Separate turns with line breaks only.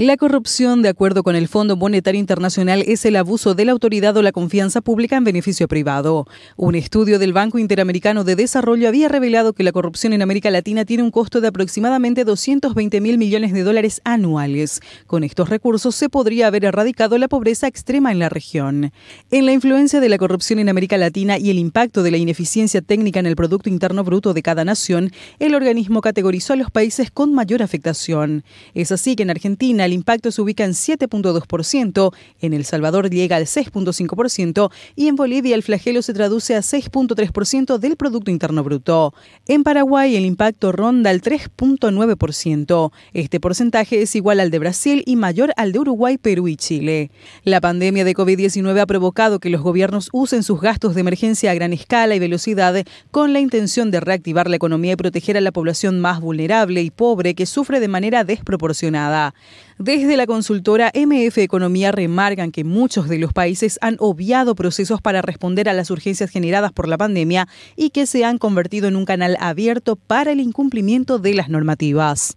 La corrupción, de acuerdo con el Fondo Monetario Internacional, es el abuso de la autoridad o la confianza pública en beneficio privado. Un estudio del Banco Interamericano de Desarrollo había revelado que la corrupción en América Latina tiene un costo de aproximadamente 220 mil millones de dólares anuales. Con estos recursos se podría haber erradicado la pobreza extrema en la región. En la influencia de la corrupción en América Latina y el impacto de la ineficiencia técnica en el Producto Interno Bruto de cada nación, el organismo categorizó a los países con mayor afectación. Es así que en Argentina, el impacto se ubica en 7.2%, en El Salvador llega al 6.5% y en Bolivia el flagelo se traduce a 6.3% del Producto Interno Bruto. En Paraguay el impacto ronda el 3.9%. Este porcentaje es igual al de Brasil y mayor al de Uruguay, Perú y Chile. La pandemia de COVID-19 ha provocado que los gobiernos usen sus gastos de emergencia a gran escala y velocidad con la intención de reactivar la economía y proteger a la población más vulnerable y pobre que sufre de manera desproporcionada. Desde la consultora MF Economía remarcan que muchos de los países han obviado procesos para responder a las urgencias generadas por la pandemia y que se han convertido en un canal abierto para el incumplimiento de las normativas.